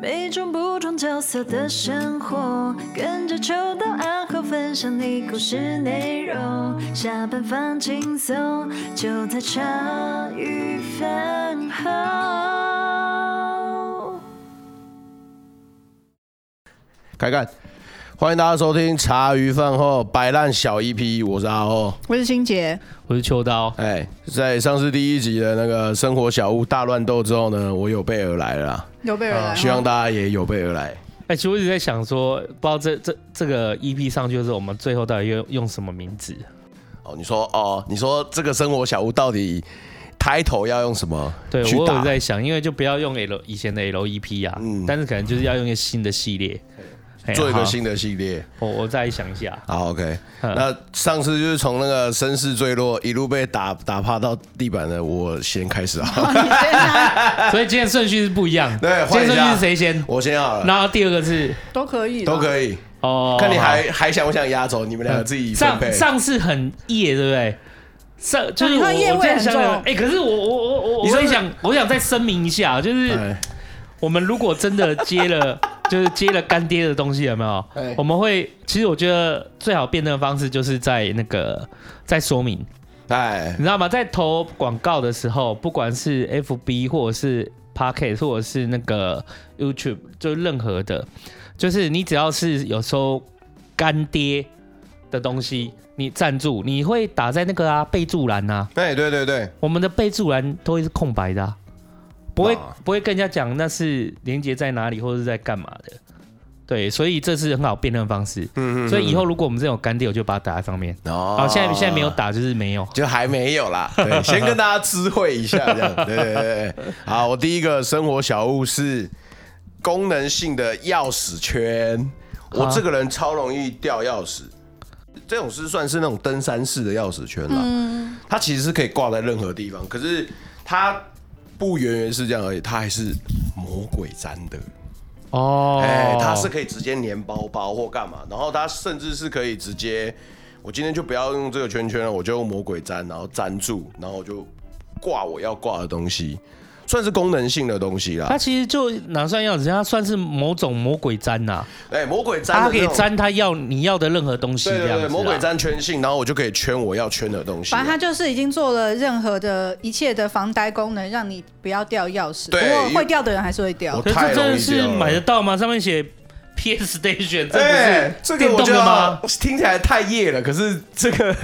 每种不同角色的生活，跟着秋到暗号分享你故事内容。下班放轻松，就在茶余饭后。开干！欢迎大家收听茶余饭后摆烂小 EP，我是阿厚，我是欣杰，我是秋刀。哎，在上次第一集的那个生活小屋大乱斗之后呢，我有备而来了啦，有备而来，希望大家也有备而来。哎，其实我一直在想说，不知道这这这个 EP 上去的时候，我们最后到底用用什么名字？哦，你说哦，你说这个生活小屋到底 title 要用什么？对，我有在想，因为就不要用 L 以前的 LEP 啊，嗯，但是可能就是要用一个新的系列。做一个新的系列，我我再想一下。好，OK。那上次就是从那个绅士坠落，一路被打打趴到地板的，我先开始啊。所以今天顺序是不一样。对，今天顺序是谁先？我先好了。然后第二个是都可以，都可以。哦，看你还还想不想压轴？你们两个自己上上次很夜，对不对？上就是我我这样想，哎，可是我我我我我想我想再声明一下，就是我们如果真的接了。就是接了干爹的东西有没有？欸、我们会其实我觉得最好辨认的方式就是在那个在说明，哎，你知道吗？在投广告的时候，不管是 FB 或者是 Podcast 或者是那个 YouTube，就任何的，就是你只要是有收干爹的东西，你赞助，你会打在那个啊备注栏呐。对对对对，我们的备注栏都会是空白的、啊。不会不会跟人家讲那是连接在哪里或者是在干嘛的，对，所以这是很好辨认方式。嗯嗯。所以以后如果我们这种干爹，我就把它打在上面。哦。好，现在现在没有打，就是没有，就还没有啦。对，先跟大家知会一下这样。对对对。好，我第一个生活小物是功能性的钥匙圈。我这个人超容易掉钥匙，这种是算是那种登山式的钥匙圈啦。嗯。它其实是可以挂在任何地方，可是它。不远远是这样而已，它还是魔鬼粘的哦。哎，它是可以直接粘包包或干嘛，然后它甚至是可以直接，我今天就不要用这个圈圈了，我就用魔鬼粘，然后粘住，然后我就挂我要挂的东西。算是功能性的东西啦，它其实就哪算钥匙？它算是某种魔鬼粘呐。哎，魔鬼粘，它可以粘它要你要的任何东西。对对对，魔鬼粘圈性，然后我就可以圈我要圈的东西。反正它就是已经做了任何的一切的防呆功能，让你不要掉钥匙。对，不过会掉的人还是会掉。可是这真的是买得到吗？上面写 PS Station，这不是电动的吗？听起来太夜了，可是这个。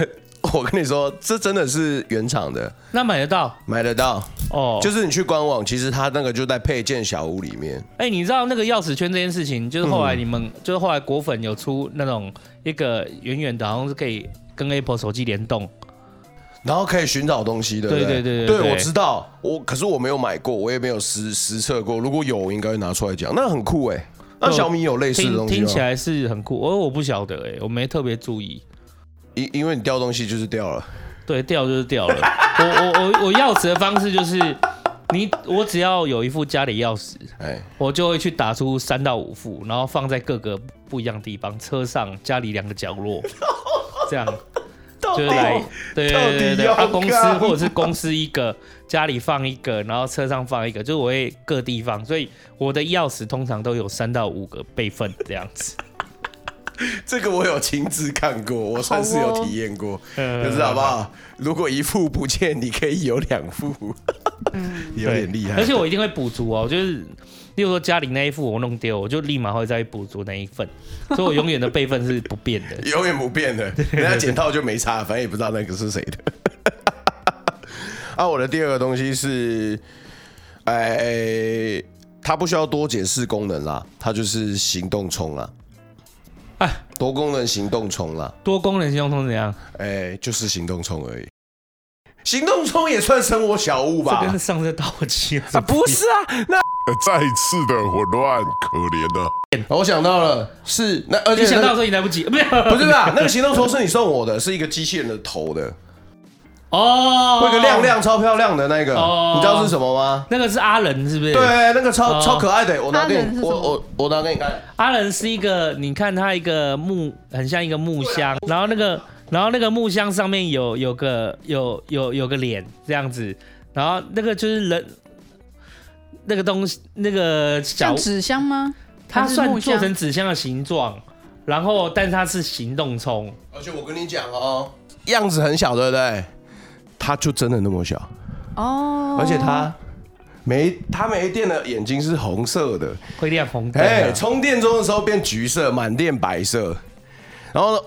我跟你说，这真的是原厂的。那买得到？买得到哦。就是你去官网，其实它那个就在配件小屋里面。哎，你知道那个钥匙圈这件事情，就是后来你们，就是后来果粉有出那种一个远远的，好像是可以跟 Apple 手机联动，然后可以寻找东西的。对对对对，我知道。我可是我没有买过，我也没有实实测过。如果有，我应该会拿出来讲。那很酷哎。那小米有类似的东西吗？听起来是很酷。我我不晓得哎，我没特别注意。因因为你掉东西就是掉了，对，掉就是掉了。我我我我钥匙的方式就是，你我只要有一副家里钥匙，哎，我就会去打出三到五副，然后放在各个不一样的地方，车上、家里两个角落，这样，就是来，对对对对，啊，公司或者是公司一个，家里放一个，然后车上放一个，就我会各地方，所以我的钥匙通常都有三到五个备份这样子。这个我有亲自看过，我算是有体验过。可是好不好？如果一副不见，你可以有两副，有点厉害。而且我一定会补足哦，就是例如说家里那一副我弄丢，我就立马会再补足那一份，所以我永远的备份是不变的，永远不变的。人家捡到就没差，反正也不知道那个是谁的。啊，我的第二个东西是，哎，它不需要多解释功能啦，它就是行动充啦。哎，多功能行动充啦，多功能行动充怎样？哎，就是行动充而已。行动充也算生活小物吧？这跟上次打火机啊？不是啊，那再次的混乱，可怜的。我想到了，是那而且想到的时候已经来不及，不是不是吧？那个行动充是你送我的，是一个机器人的头的。哦，会个亮亮超漂亮的那个，你知道是什么吗？那个是阿仁，是不是？对，那个超超可爱的，我拿给你，我我我拿给你看。阿仁是一个，你看它一个木，很像一个木箱，然后那个，然后那个木箱上面有有个有有有个脸这样子，然后那个就是人，那个东西，那个小纸箱吗？它算做成纸箱的形状，然后但是它是行动充。而且我跟你讲哦，样子很小，对不对？它就真的那么小哦。而且它没它没电的眼睛是红色的，会亮红灯。哎，充电中的时候变橘色，满电白色。然后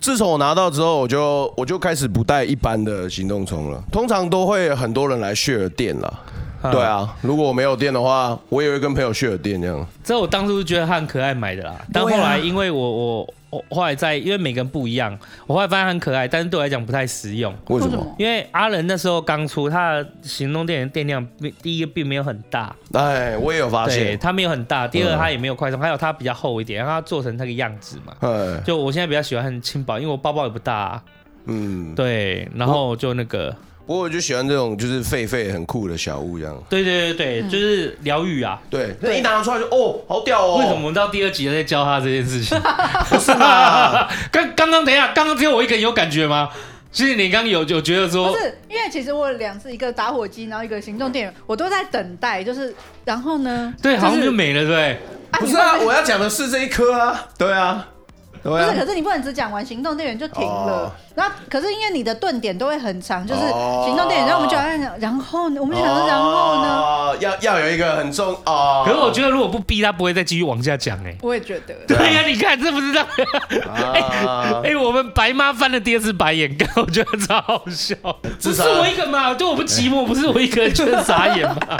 自从我拿到之后，我就我就开始不带一般的行动充了。通常都会很多人来 share 电了。对啊，如果我没有电的话，我也会跟朋友 share 电这样。这我当初觉得他很可爱买的啦，但后来因为我我我后来在因为每个人不一样，我后来发现很可爱，但是对我来讲不太实用。为什么？因为阿仁那时候刚出，他的行动电源电量第一个并没有很大。哎，我也有发现，它没有很大。第二，它也没有快充，还有它比较厚一点，然后它做成那个样子嘛。就我现在比较喜欢很轻薄，因为我包包也不大啊。嗯，对，然后就那个。不过我就喜欢这种就是废废很酷的小物这样。对对对对，就是疗愈啊。对，那一拿出来就哦，好屌哦。为什么我们到第二集在教他这件事情？不是吗？刚刚刚等一下，刚刚只有我一个人有感觉吗？其实你刚刚有有觉得说，不是，因为其实我有两次，一个打火机，然后一个行动电源，我都在等待，就是然后呢？对，好像就没了，对。不是啊，我要讲的是这一颗啊。对啊。不是，可是你不能只讲完行动电源就停了。然后，可是因为你的顿点都会很长，就是行动电源，然后我们就要讲，然后我们想说，然后呢？要要有一个很重哦。可是我觉得如果不逼他，不会再继续往下讲哎。我也觉得。对呀，你看这不是这样。哎，我们白妈翻了第二次白眼，我觉得超好笑。只是我一个嘛，就我不寂寞，不是我一个人觉得傻眼嘛。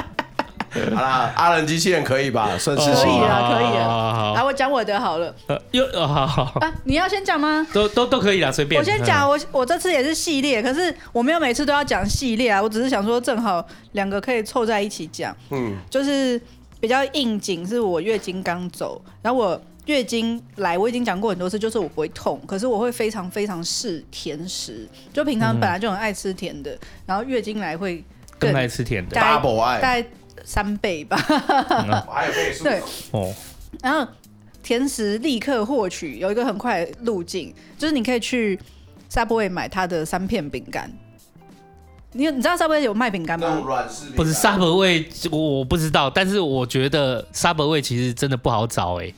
好啦，阿伦机器人可以吧？算是可以啊，可以啊。来，我讲我的好了。呃，又好好啊，你要先讲吗？都都都可以啦，随便。我先讲，我我这次也是系列，可是我没有每次都要讲系列啊。我只是想说，正好两个可以凑在一起讲。嗯，就是比较应景，是我月经刚走，然后我月经来，我已经讲过很多次，就是我不会痛，可是我会非常非常嗜甜食，就平常本来就很爱吃甜的，然后月经来会更爱吃甜的，double 爱。三倍吧，对哦。然后甜食立刻获取有一个很快的路径，就是你可以去 Subway 买它的三片饼干。你你知道 Subway 有卖饼干吗？不是 Subway，我我不知道，但是我觉得 Subway 其实真的不好找哎。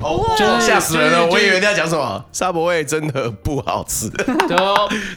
哦，就是吓死人了！我以为你要讲什么，Subway 真的不好吃。就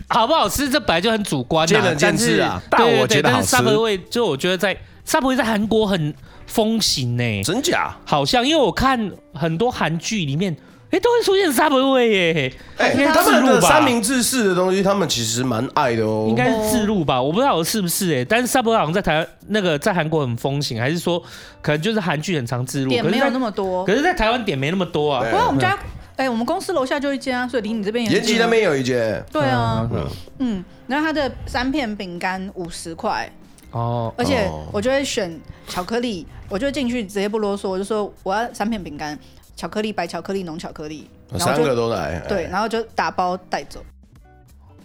好不好吃，这本来就很主观，见仁见智啊。但我觉得好吃。Subway 就我觉得在。Subway 在韩国很风行呢，真假？好像因为我看很多韩剧里面，哎，都会出现 Subway 耶。哎，他们的三明治式的东西，他们其实蛮爱的哦。应该是自入吧，我不知道我是不是哎。但是 Subway 好像在台那个在韩国很风行，还是说可能就是韩剧很常自入，点没有那么多。可是，在台湾点没那么多啊。不过我们家，哎，我们公司楼下就一间啊，所以离你这边也。延吉那边有一间。对啊，嗯，然后它的三片饼干五十块。哦，而且我就会选巧克力，我就进去直接不啰嗦，我就说我要三片饼干，巧克力、白巧克力、浓巧克力，三个都来。对，然后就打包带走。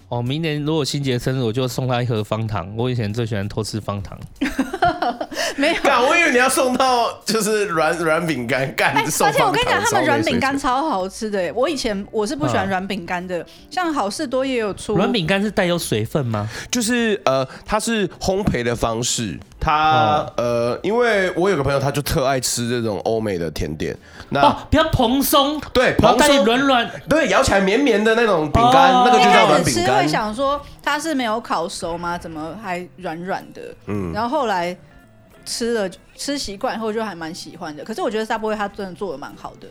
哦，明年如果新杰生日，我就送他一盒方糖。我以前最喜欢偷吃方糖。没有，我以为你要送到就是软软饼干干。而且我跟你讲，他们软饼干超好吃的。我以前我是不喜欢软饼干的，像好事多也有出。软饼干是带有水分吗？就是呃，它是烘焙的方式。它呃，因为我有个朋友，他就特爱吃这种欧美的甜点。那比较蓬松，对，蓬松软软，对，咬起来绵绵的那种饼干，那个就叫软饼干。吃会想说它是没有烤熟吗？怎么还软软的？嗯，然后后来。吃了吃习惯后就还蛮喜欢的，可是我觉得 Subway 它真的做的蛮好的。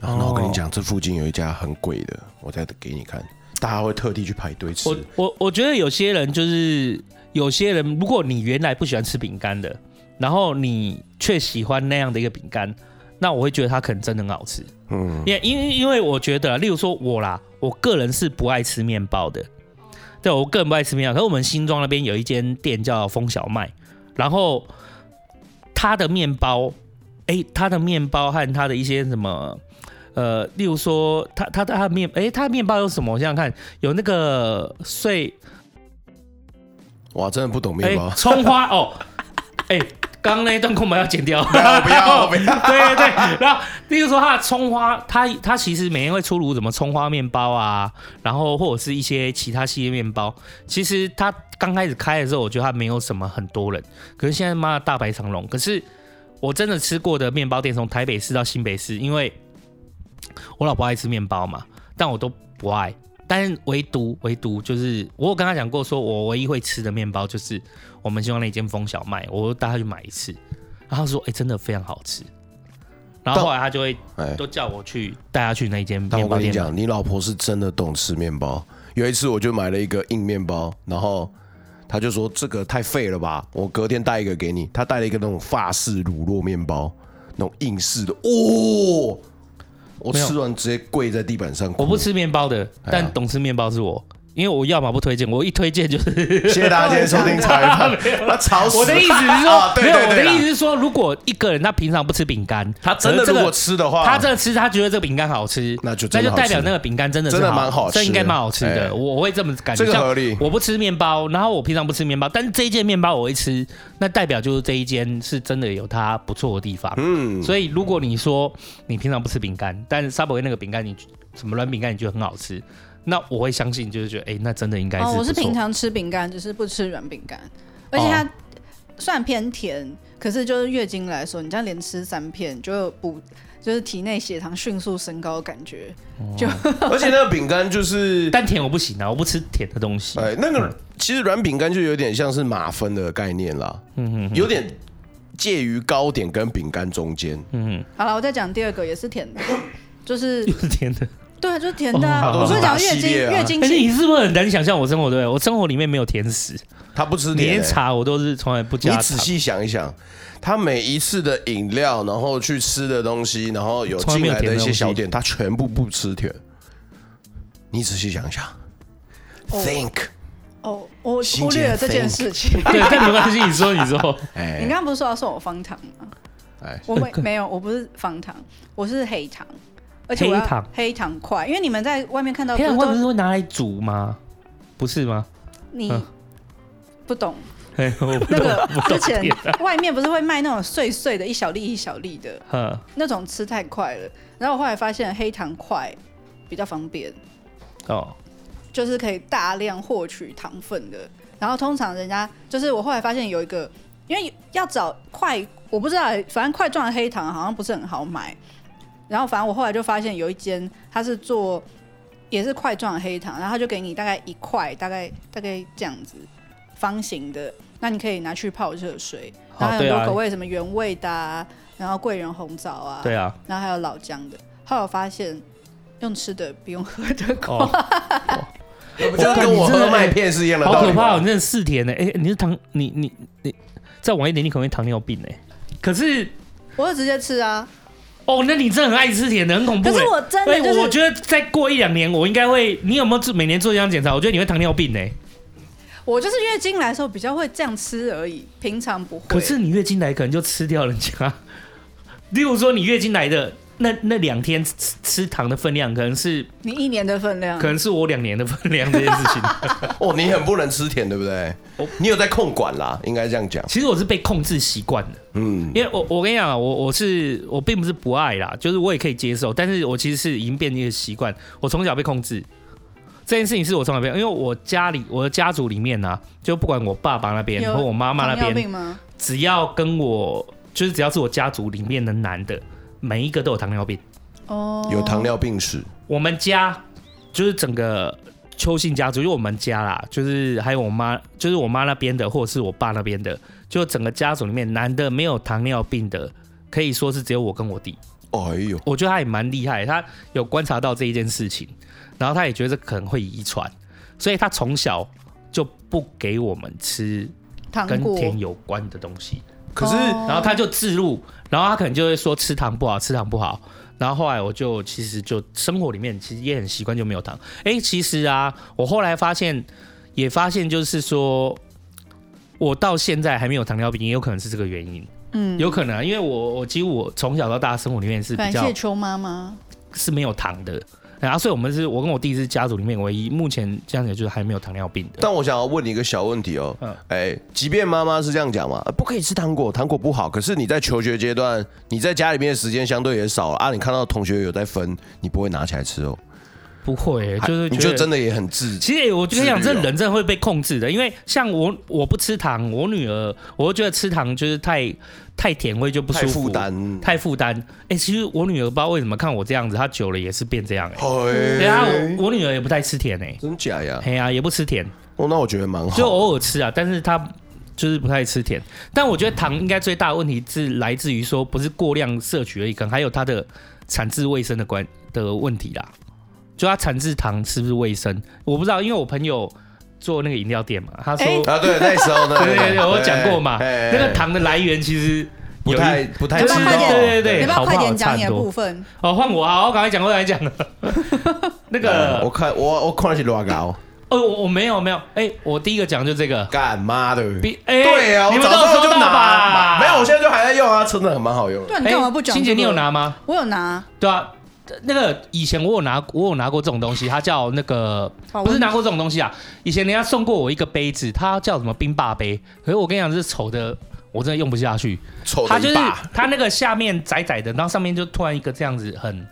然后我跟你讲，这附近有一家很贵的，我再给你看，大家会特地去排队吃。我我我觉得有些人就是有些人，如果你原来不喜欢吃饼干的，然后你却喜欢那样的一个饼干，那我会觉得它可能真的很好吃。嗯，因为因为因为我觉得，例如说我啦，我个人是不爱吃面包的，对，我个人不爱吃面包。可是我们新庄那边有一间店叫风小麦，然后。它的面包，哎，他的面包和他的一些什么，呃，例如说，他他的他的面，哎，它的面包有什么？我想想看，有那个碎，哇，真的不懂面包，葱花哦，哎，刚刚那一段空白要剪掉，不要 不要，不要对对对，然后，例如说它的葱花，它它其实每天会出炉什么葱花面包啊，然后或者是一些其他系列面包，其实它。刚开始开的时候，我觉得它没有什么很多人，可是现在妈的大排长龙。可是我真的吃过的面包店，从台北市到新北市，因为我老婆爱吃面包嘛，但我都不爱。但是唯独唯独就是，我有跟他讲过，说我唯一会吃的面包就是我们希望那间风小麦，我带他去买一次，然后他说，哎、欸，真的非常好吃。然后后来他就会都叫我去带他去那间面包店。但我跟你讲，你老婆是真的懂吃面包。有一次我就买了一个硬面包，然后他就说这个太废了吧，我隔天带一个给你。他带了一个那种法式乳酪面包，那种硬式的，哦。我吃完直接跪在地板上。我不吃面包的，但懂吃面包是我。因为我要么不推荐，我一推荐就是 谢谢大家今天收听茶余饭。他吵死！我的意思是说，没有，我的意思是说，如果一个人他平常不吃饼干，他真的如果吃的话，他真的吃，他觉得这个饼干好吃，那就那就代表那个饼干真的真的蛮好吃，这应该蛮好吃的。我我会这么感觉。这个合理。我不吃面包，然后我平常不吃面包，但是这一件面包我会吃，那代表就是这一间是真的有它不错的地方。嗯。所以如果你说你平常不吃饼干，但是 Subway 那个饼干你什么软饼干你觉得很好吃？那我会相信，就是觉得，哎、欸，那真的应该是。哦，我是平常吃饼干，只是不吃软饼干，而且它算偏甜，可是就是月经来说，你这样连吃三片，就补，就是体内血糖迅速升高感觉。就，而且那个饼干就是，但甜我不行啊，我不吃甜的东西。哎，那个其实软饼干就有点像是马芬的概念啦，嗯哼，有点介于糕点跟饼干中间。嗯哼，好了，我再讲第二个，也是甜的，就是 又是甜的。对，就是甜的、啊。我是讲月经，月经。而且你是不是很难想象我生活？对，我生活里面没有甜食。他不吃甜、欸，连茶我都是从来不加。你仔细想一想，他每一次的饮料，然后去吃的东西，然后有进来的一些小点，他全部不吃甜。你仔细想一想、oh.，think。哦，我忽略了这件事情。对，但没关系，你说，你说。哎，你刚刚不是说要送我方糖吗？哎，我没没有，我不是方糖，我是黑糖。而且黑糖黑糖块，因为你们在外面看到黑糖块不是会拿来煮吗？不是吗？你不懂，那个之前 外面不是会卖那种碎碎的，一小粒一小粒的，那种吃太快了。然后我后来发现黑糖块比较方便，哦，就是可以大量获取糖分的。然后通常人家就是我后来发现有一个，因为要找块，我不知道，反正块状的黑糖好像不是很好买。然后反正我后来就发现有一间，它是做也是块状的黑糖，然后他就给你大概一块，大概大概这样子方形的，那你可以拿去泡热水。然后有很多口味，什么原味的、啊，然后桂圆红枣啊，对啊，然后还有老姜的。后来我发现用吃的比用喝的快，哦哦、不 就跟我喝麦片是一样的？好可怕、哦！你真的嗜甜呢？哎，你是糖，你你你再晚一点，你可能会糖尿病呢。可是我就直接吃啊。哦，那你真的很爱吃甜的，很恐怖。可是我真的、就是，我觉得再过一两年，我应该会。你有没有做每年做这样检查？我觉得你会糖尿病呢。我就是月经来的时候比较会这样吃而已，平常不会。可是你月经来可能就吃掉人家。例如说，你月经来的。那那两天吃吃糖的分量，可能是你一年的分量，可能是我两年的分量这件事情。哦，你很不能吃甜，对不对？你有在控管啦，应该这样讲。其实我是被控制习惯的，嗯，因为我我跟你讲，我我是我并不是不爱啦，就是我也可以接受，但是我其实是已经变成一个习惯。我从小被控制这件事情，是我从小被，因为我家里我的家族里面呢、啊，就不管我爸爸那边和我妈妈那边，只要跟我就是只要是我家族里面的男的。每一个都有糖尿病哦，有糖尿病史。我们家就是整个邱姓家族，就我们家啦，就是还有我妈，就是我妈那边的，或者是我爸那边的，就整个家族里面，男的没有糖尿病的，可以说是只有我跟我弟。哎呦，我觉得他也蛮厉害，他有观察到这一件事情，然后他也觉得这可能会遗传，所以他从小就不给我们吃跟甜有关的东西。可是，然后他就自入，然后他可能就会说吃糖不好，吃糖不好。然后后来我就其实就生活里面其实也很习惯就没有糖。哎，其实啊，我后来发现，也发现就是说，我到现在还没有糖尿病，也有可能是这个原因。嗯，有可能，因为我我几乎我从小到大生活里面是比较，感谢邱妈妈是没有糖的。然后，所以我们是我跟我弟是家族里面唯一目前这样子就是还没有糖尿病的。但我想要问你一个小问题哦，嗯，哎，即便妈妈是这样讲嘛，不可以吃糖果，糖果不好。可是你在求学阶段，你在家里面的时间相对也少了啊。你看到同学有在分，你不会拿起来吃哦？不会，就是你就真的也很自。其实我跟你讲，这人真的会被控制的，因为像我，我不吃糖，我女儿，我就觉得吃糖就是太太甜会就不舒服，太负担，太负担。哎，其实我女儿不知道为什么看我这样子，她久了也是变这样。哎，对啊，我女儿也不太吃甜哎，真假呀？哎呀，也不吃甜。哦，那我觉得蛮好，就偶尔吃啊，但是她就是不太吃甜。但我觉得糖应该最大的问题是来自于说不是过量摄取而已，可能还有它的产自卫生的关的问题啦。就它产制糖是不是卫生？我不知道，因为我朋友做那个饮料店嘛，他说啊，对，那时候呢，对对对，我讲过嘛，那个糖的来源其实不太不太知道，对对对，你不要快点讲你的部分。哦，换我啊，我赶快讲，我赶快讲。那个，我看我我看的是多高？哦，我我没有没有，哎，我第一个讲就这个，干妈的，哎，对啊，你们早就拿吧？没有，我现在就还在用啊，真的很蛮好用。对，你干嘛不讲？欣姐，你有拿吗？我有拿，对啊。那个以前我有拿，我有拿过这种东西，它叫那个不是拿过这种东西啊。以前人家送过我一个杯子，它叫什么冰霸杯。可是我跟你讲，这是丑的，我真的用不下去。丑它就是它那个下面窄窄的，然后上面就突然一个这样子很，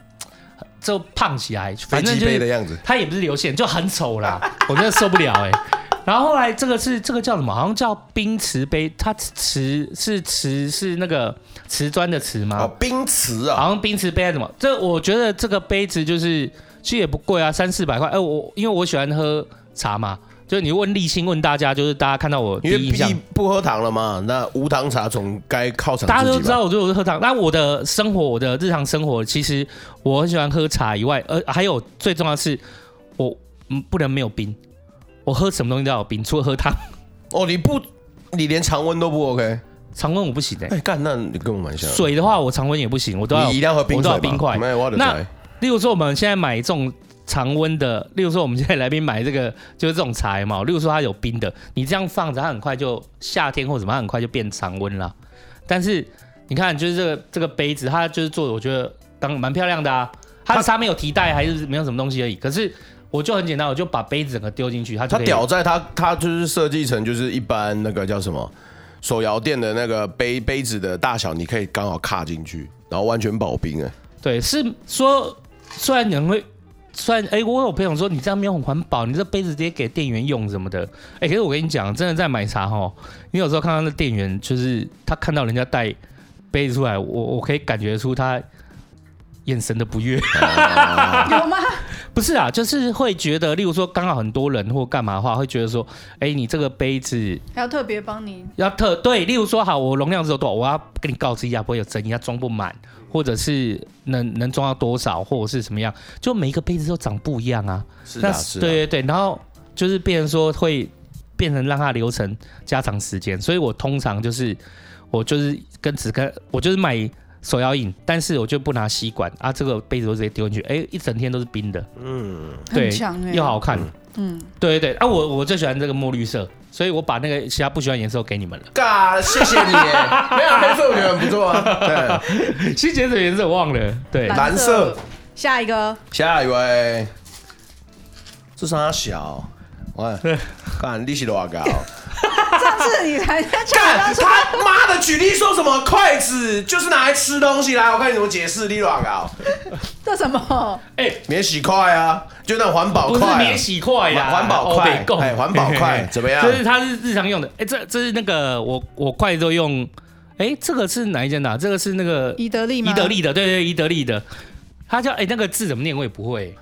就胖起来，反正就是的样子。它也不是流线，就很丑啦，我真的受不了哎、欸。然后后来这个是这个叫什么？好像叫冰瓷杯，它瓷是瓷是那个瓷砖的瓷吗？哦，冰瓷啊，好像冰瓷杯还是什么？这我觉得这个杯子就是其实也不贵啊，三四百块。哎，我因为我喜欢喝茶嘛，就你问立新问大家，就是大家看到我第一印象不喝糖了嘛？那无糖茶总该靠茶。大家都知道我就是喝糖，那我的生活，我的日常生活，其实我很喜欢喝茶以外，呃，还有最重要的是我嗯不能没有冰。我喝什么东西都要有冰，除了喝汤。哦，你不，你连常温都不 OK？常温我不行哎、欸。哎、欸，干，那你跟我蛮像。水的话，我常温也不行，我都要。你一定要喝冰水。我都要冰块。没有，那例如说，我们现在买这种常温的，例如说，我们现在来宾买这个就是这种茶嘛。例如说，它有冰的，你这样放着，它很快就夏天或者什么，它很快就变常温了。但是你看，就是这个这个杯子，它就是做的，我觉得当蛮漂亮的啊。它上面有提袋，还是没有什么东西而已。可是。我就很简单，我就把杯子整个丢进去，它它屌在它它就是设计成就是一般那个叫什么手摇店的那个杯杯子的大小，你可以刚好卡进去，然后完全保冰哎。对，是说虽然你会虽然哎，我有朋友说你这样没有很环保，你这杯子直接给店员用什么的哎，可是我跟你讲，真的在买茶哈，你有时候看到那店员就是他看到人家带杯子出来，我我可以感觉出他眼神的不悦，有吗？不是啊，就是会觉得，例如说刚好很多人或干嘛的话，会觉得说，哎，你这个杯子还要特别帮你，要特对，例如说好，我容量只有多少，我要跟你告知一下，不会有争议，它装不满，或者是能能装到多少，或者是什么样，就每一个杯子都长不一样啊。是啊，是啊。对对对，然后就是变成说会变成让它流程加长时间，所以我通常就是我就是跟只跟我就是买。手摇饮，但是我就不拿吸管啊，这个杯子都直接丢进去，哎、欸，一整天都是冰的，嗯，对，欸、又好看，嗯，对对对，啊，我我最喜欢这个墨绿色，所以我把那个其他不喜欢颜色都给你们了，嘎，谢谢你，没有黑色我觉得很不错啊，对，新颜色颜色我忘了，对，蓝色，下一个，下一位，这是他小，喂，看你是多高。上次你才讲他妈的举例说什么筷子就是拿来吃东西来，我看你怎么解释。你乱搞，这什么？哎，免洗筷啊，就那种环保筷，不是免洗筷呀，环保筷，哎，环保筷 怎么样？就是它是日常用的。哎，这这是那个我我筷子都用。哎，这个是哪一间的？这个是那个伊得利吗？宜得利的，对对，伊得利的。它叫哎，那个字怎么念？我也不会。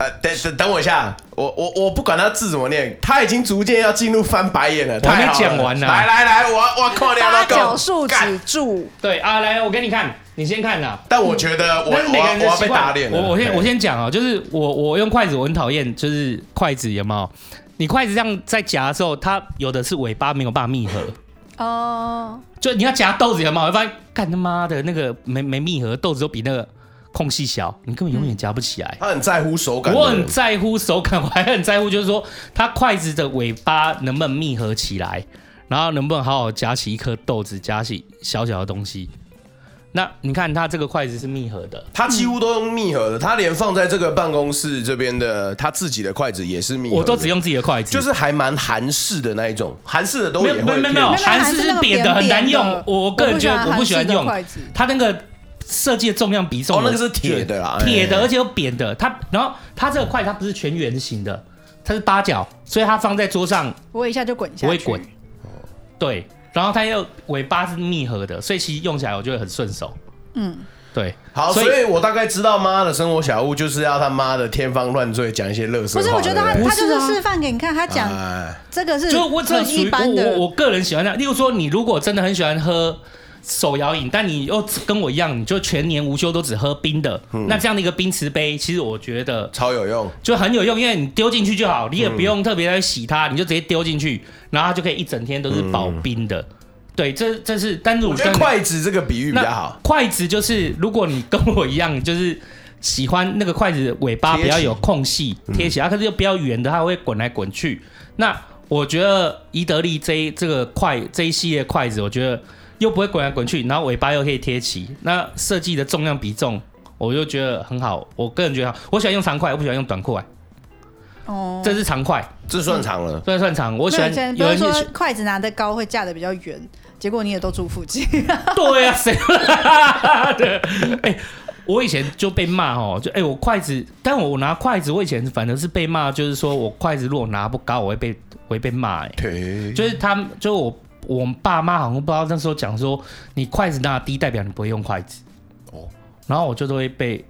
呃，等等等我一下，我我我不管他字怎么念，他已经逐渐要进入翻白眼了。他还没讲完呢。来来来，我我靠你了，八角树止住。对啊，来，我给你看，你先看呐。但我觉得我我要被打脸了。我我先我先讲啊，就是我我用筷子我很讨厌，就是筷子有没有？你筷子这样在夹的时候，它有的是尾巴没有办法密合。哦。就你要夹豆子有没有？我发现干他妈的那个没没密合，豆子都比那个。空隙小，你根本永远夹不起来。他很在乎手感，我很在乎手感，我还很在乎，就是说他筷子的尾巴能不能密合起来，然后能不能好好夹起一颗豆子，夹起小小的东西。那你看他这个筷子是密合的，他几乎都用密合的，他连放在这个办公室这边的他自己的筷子也是密合的。我都只用自己的筷子，就是还蛮韩式的那一种，韩式的都也会。没有没有没有，韩式是扁的，很难用。我个人觉得我不喜欢用它那个。设计的重量比重，哦，那个是铁的啦，铁的，而且有扁的。它然后它这个筷子它不是全圆形的，它是八角，所以它放在桌上，不会一下就滚下去，不会滚。对，然后它又尾巴是密合的，所以其实用起来我觉得很顺手。嗯。对，好，所以，所以我大概知道妈的生活小物就是要他妈的天方乱坠，讲一些乐色。不是，我觉得他他就是示范给你看，他讲这个是就我这一般的。我我，我个人喜欢这样，例如说，你如果真的很喜欢喝手摇饮，但你又跟我一样，你就全年无休都只喝冰的，嗯、那这样的一个冰瓷杯，其实我觉得超有用，就很有用，因为你丢进去就好，你也不用特别来洗它，你就直接丢进去，然后它就可以一整天都是保冰的。嗯对，这这是单独。我觉得筷子这个比喻比较好。筷子就是，如果你跟我一样，就是喜欢那个筷子尾巴比较有空隙贴起来，可是又比较圆的，它会滚来滚去。那我觉得宜得利这一这个筷这一系列筷子，我觉得又不会滚来滚去，然后尾巴又可以贴齐，那设计的重量比重，我就觉得很好。我个人觉得好，我喜欢用长筷，我不喜欢用短筷。哦，这是长筷，这算长了，算算长。我喜欢有人说筷子拿得高会架得比较圆。结果你也都住附近，对呀、啊，谁？对，哎、欸，我以前就被骂哦，就哎、欸，我筷子，但我拿筷子，我以前反正是被骂，就是说我筷子如果拿不高，我会被我会被骂，哎，就是他们，就我我爸妈好像不知道那时候讲说，你筷子拿低代表你不会用筷子，哦，然后我就都会被，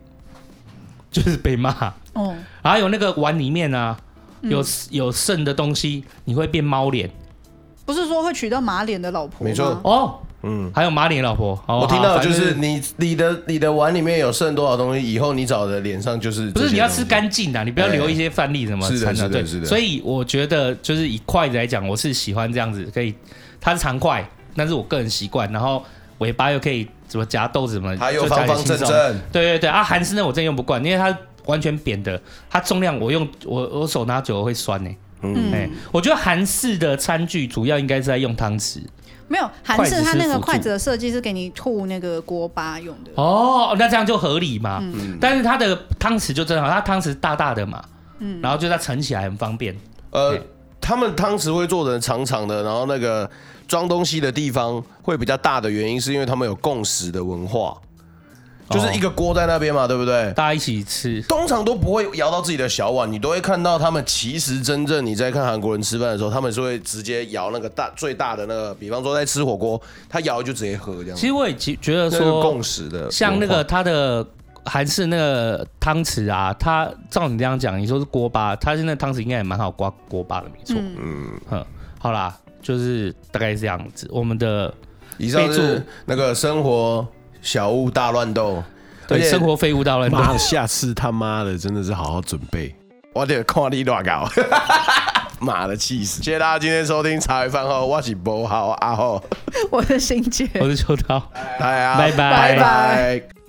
就是被骂，哦，然后有那个碗里面啊，有有剩的东西，你会变猫脸。不是说会娶到马脸的老婆吗？没错哦，嗯，还有马脸老婆。我听到就是你你的你的碗里面有剩多少东西，以后你找的脸上就是不是你要吃干净的，你不要留一些饭粒什么。是的，是的，是的。所以我觉得就是以筷子来讲，我是喜欢这样子，可以它是长筷，但是我个人习惯，然后尾巴又可以怎么夹豆子什么，它又方方正正。对对对啊，韩式那我真用不惯，因为它完全扁的，它重量我用我我手拿久了会酸呢。嗯，哎，我觉得韩式的餐具主要应该是在用汤匙，没有韩式它那个筷子的设计是给你吐那个锅巴用的。哦，那这样就合理嘛。嗯，但是它的汤匙就正好，它汤匙大大的嘛，嗯，然后就它盛起来很方便。呃，他们汤匙会做成长长的，然后那个装东西的地方会比较大的原因，是因为他们有共识的文化。就是一个锅在那边嘛，对不对？大家一起吃，通常都不会舀到自己的小碗，你都会看到他们。其实真正你在看韩国人吃饭的时候，他们是会直接舀那个大最大的那个，比方说在吃火锅，他舀就直接喝这样。其实我也觉得说，共识的，像那个他的韩式那个汤匙啊，他照你这样讲，你说是锅巴，他现在汤匙应该也蛮好刮锅巴的，没错。嗯嗯，好啦，就是大概是这样子。我们的以上是那个生活。小物大乱斗，对，生活废物大乱斗。妈，下次他妈的真的是好好准备，我得看你乱搞。妈的气死！谢谢大家今天收听茶余饭后，我是波豪阿浩，我是新杰，我是秋涛，拜拜，拜拜。